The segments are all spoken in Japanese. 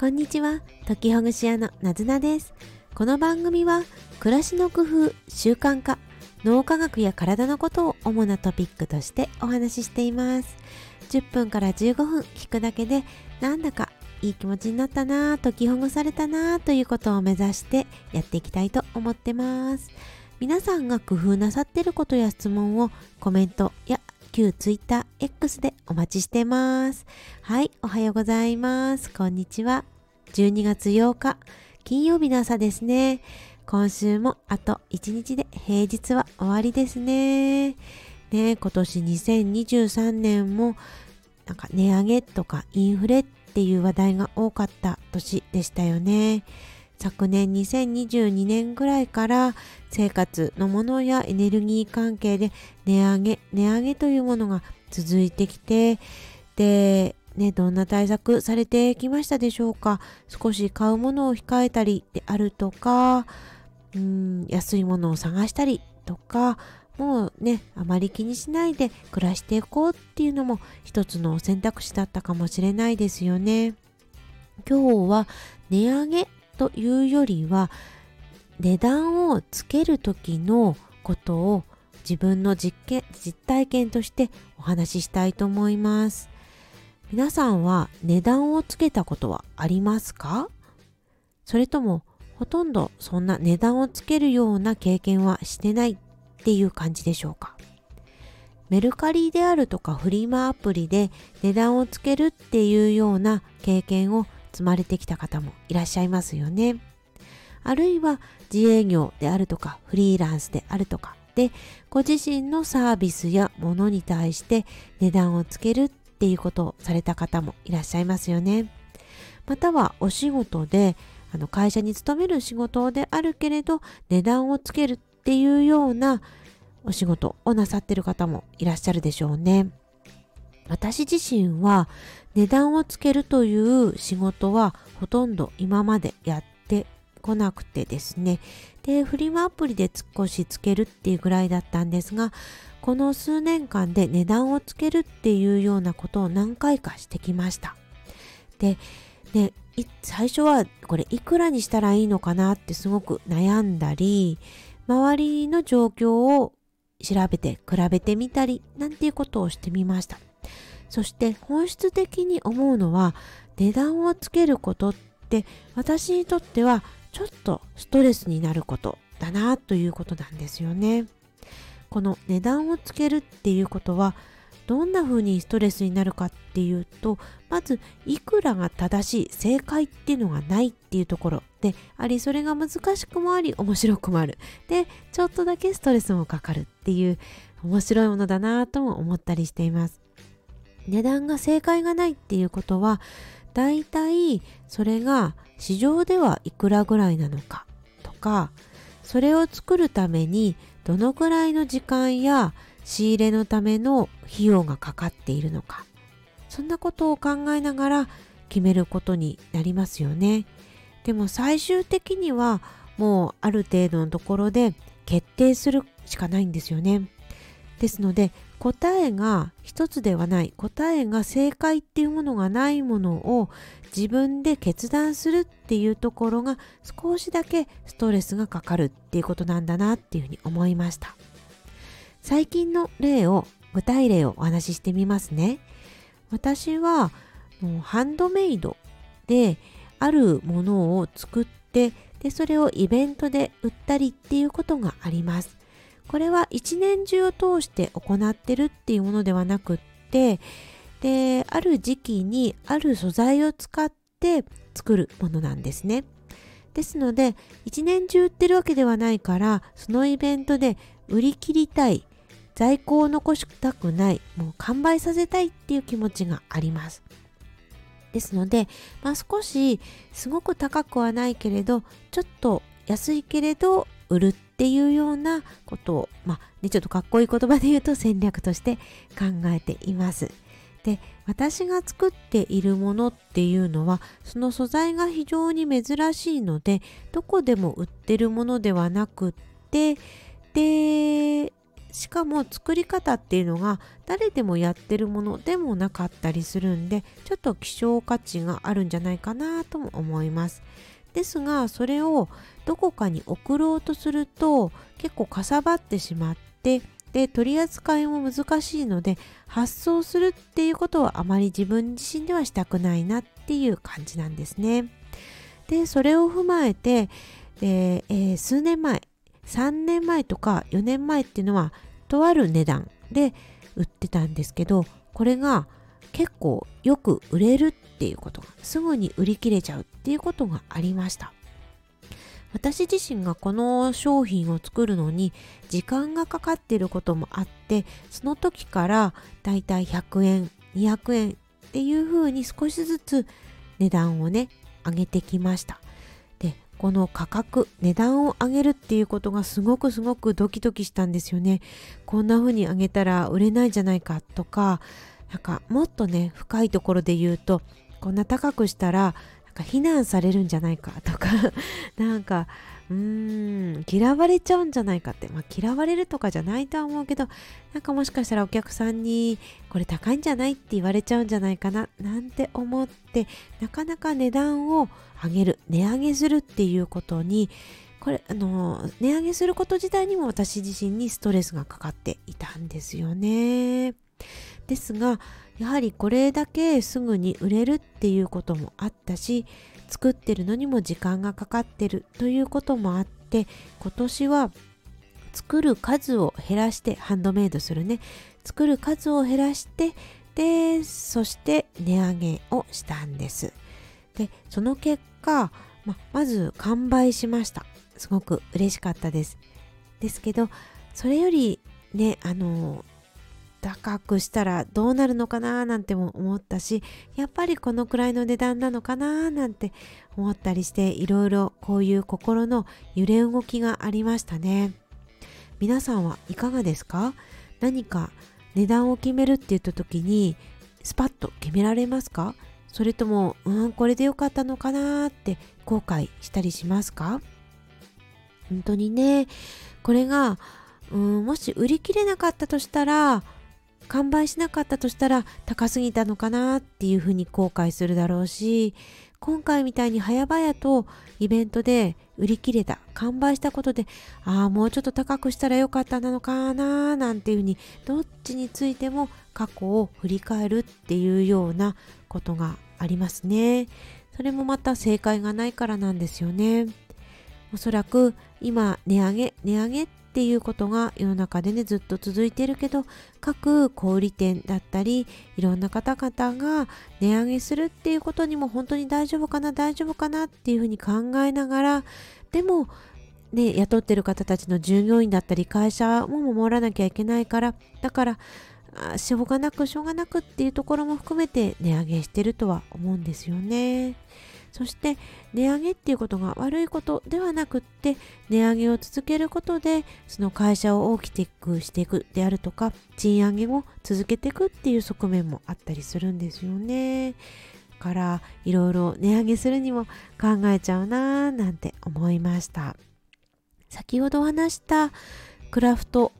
こんにちは、時ほぐし屋のなずなです。この番組は、暮らしの工夫、習慣化、脳科学や体のことを主なトピックとしてお話ししています。10分から15分聞くだけで、なんだかいい気持ちになったなぁ、解きほぐされたなぁということを目指してやっていきたいと思ってます。皆さんが工夫なさってることや質問をコメントや旧 Twitter X でお待ちしてます。はい、おはようございます。こんにちは。12月8日、金曜日の朝ですね。今週もあと1日で平日は終わりですね。ね今年2023年もなんか値上げとかインフレっていう話題が多かった年でしたよね。昨年2022年ぐらいから生活のものやエネルギー関係で値上げ、値上げというものが続いてきて、で、ね、どんな対策されてきましたでしょうか？少し買うものを控えたりであるとか、うん、安いものを探したりとか、もうね、あまり気にしないで暮らしていこうっていうのも一つの選択肢だったかもしれないですよね。今日は値上げというよりは値段をつける時のことを自分の実験実体験としてお話ししたいと思います。皆さんは値段をつけたことはありますか？それともほとんどそんな値段をつけるような経験はしてないっていう感じでしょうか？メルカリであるとかフリマアプリで値段をつけるっていうような経験を積まれてきた方もいらっしゃいますよね。あるいは自営業であるとかフリーランスであるとかでご自身のサービスやものに対して値段をつけるっていうことをされた方もいらっしゃいますよね。またはお仕事であの会社に勤める仕事であるけれど値段をつけるっていうようなお仕事をなさってる方もいらっしゃるでしょうね。私自身は値段をつけるという仕事はほとんど今までやってこなくてですね。で、フリマアプリで少しつけるっていうぐらいだったんですが、この数年間で値段をつけるっていうようなことを何回かしてきました。で、ね、最初はこれいくらにしたらいいのかなってすごく悩んだり、周りの状況を調べて比べてみたりなんていうことをしてみました。そして本質的に思うのは値段をつけることって私にとってはちょっとストレスになることだなということなんですよね。この値段をつけるっていうことはどんな風にストレスになるかっていうとまずいくらが正しい正解っていうのがないっていうところでありそれが難しくもあり面白くもあるでちょっとだけストレスもかかるっていう面白いものだなとも思ったりしています値段が正解がないっていうことはだいたいそれが市場ではいくらぐらいなのかとかそれを作るためにどのくらいの時間や仕入れのための費用がかかっているのかそんなことを考えながら決めることになりますよね。でも最終的にはもうある程度のところで決定するしかないんですよね。ですので答えが一つではない。答えが正解っていうものがないものを自分で決断するっていうところが少しだけストレスがかかるっていうことなんだなっていうふうに思いました。最近の例を具体例をお話ししてみますね。私はもうハンドメイドであるものを作ってでそれをイベントで売ったりっていうことがあります。これは一年中を通して行ってるっていうものではなくってである時期にある素材を使って作るものなんですね。ですので一年中売ってるわけではないからそのイベントで売り切りたい在庫を残したくないもう完売させたいっていう気持ちがあります。ですので、まあ、少しすごく高くはないけれどちょっと安いけれど売るっていうようなことを、まあね、ちょっとかっこいい言葉で言うと戦略として考えています。で私が作っているものっていうのはその素材が非常に珍しいのでどこでも売ってるものではなくってでしかも作り方っていうのが誰でもやってるものでもなかったりするんでちょっと希少価値があるんじゃないかなとも思いますですがそれをどこかに送ろうとすると結構かさばってしまってで取り扱いも難しいので発送するっていうことはあまり自分自身ではしたくないなっていう感じなんですね。でそれを踏まえて、えー、数年前3年前とか4年前っていうのはとある値段で売ってたんですけどこれが結構よく売れるっていうこと。がすぐに売り切れちゃうっていうことがありました。私自身がこの商品を作るのに時間がかかっていることもあってその時からだいたい100円200円っていう風に少しずつ値段をね上げてきました。でこの価格値段を上げるっていうことがすごくすごくドキドキしたんですよね。こんな風に上げたら売れないんじゃないかとかなんかもっとね深いところで言うとこんな高くしたらなんか非難されるんじゃないかとか なんかうーん嫌われちゃうんじゃないかって、まあ、嫌われるとかじゃないとは思うけどなんかもしかしたらお客さんにこれ高いんじゃないって言われちゃうんじゃないかななんて思ってなかなか値段を上げる値上げするっていうことにこれあの値上げすること自体にも私自身にストレスがかかっていたんですよね。ですがやはりこれだけすぐに売れるっていうこともあったし作ってるのにも時間がかかってるということもあって今年は作る数を減らしてハンドメイドするね。作る数を減らしてでそして値上げをしたんです。でその結果ままず完売しました。すごく嬉しかったです。ですけどそれよりねあの高くしたらどうなるのかななんても思ったしやっぱりこのくらいの値段なのかななんて思ったりしていろいろこういう心の揺れ動きがありましたね。皆さんはいかがですか？何か値段を決めるって言った時にスパッと決められますか？それともうんこれでよかったのかなって後悔したりしますか？本当にね。これがうんもし売り切れなかったとしたら完売しなかったとしたら高すぎたのかなっていうふうに後悔するだろうし今回みたいに早々とイベントで売り切れた完売したことでああもうちょっと高くしたらよかったなのかななんていうふうにどっちについても過去を振り返るっていうようなことがありますね。それもまた正解がないからなんですよね。おそらく今値上げ値上げっっていうことが世の中でねずっと続いてるけど各小売店だったりいろんな方々が値上げするっていうことにも本当に大丈夫かな大丈夫かなっていうふうに考えながらでもね雇ってる方たちの従業員だったり会社も守らなきゃいけないからだからしょうがなくしょうがなくっていうところも含めて値上げしてるとは思うんですよね。そして値上げっていうことが悪いことではなくって値上げを続けることでその会社を大きくしていくであるとか賃上げを続けていくっていう側面もあったりするんですよね。からいろいろ値上げするにも考えちゃうなーなんて思いました先ほど話したクラフト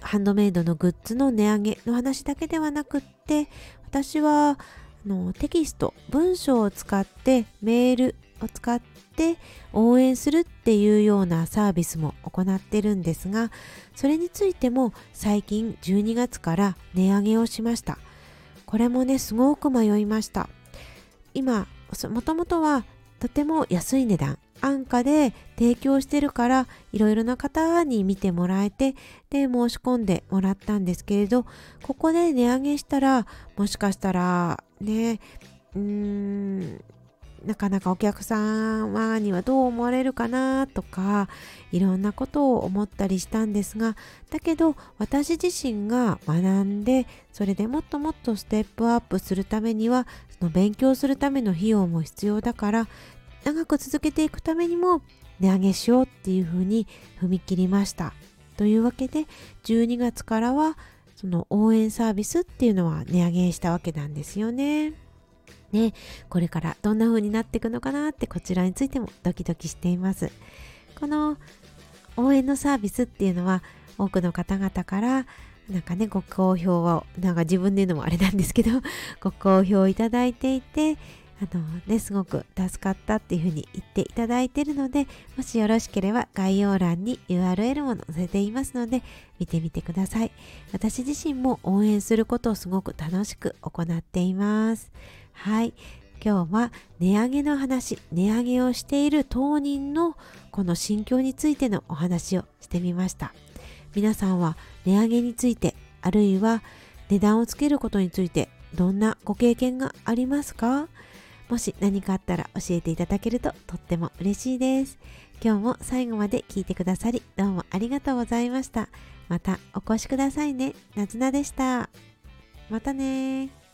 ハンドメイドのグッズの値上げの話だけではなくって私はのテキスト文章を使ってメールを使って応援するっていうようなサービスも行ってるんですがそれについても最近12月から値上げをしました。これもねすごく迷いました。今もともとはとても安い値段安価で提供してるからいろいろな方に見てもらえてで申し込んでもらったんですけれどここで値上げしたらもしかしたらねうーんなかなかお客様にはどう思われるかなとかいろんなことを思ったりしたんですがだけど私自身が学んでそれでもっともっとステップアップするためにはその勉強するための費用も必要だから長く続けていくためにも値上げしようっていうふうに踏み切りました。というわけで12月からはその応援サービスっていうのは値上げしたわけなんですよね。ね、これからどんな風になっていくのかなってこちらについてもドキドキしています。この応援のサービスっていうのは多くの方々からなんかねご好評をなんか自分で言うのもあれなんですけどご好評いただいていてあのねすごく助かったっていうふうに言っていただいているのでもしよろしければ概要欄に URL も載せていますので見てみてください。私自身も応援することをすごく楽しく行っています。はい。今日は値上げの話値上げをしている当人のこの心境についてのお話をしてみました。皆さんは値上げについてあるいは値段をつけることについてどんなご経験がありますか？もし何かあったら教えていただけるととっても嬉しいです。今日も最後まで聞いてくださりどうもありがとうございました。またお越しくださいね。なずなでした。またね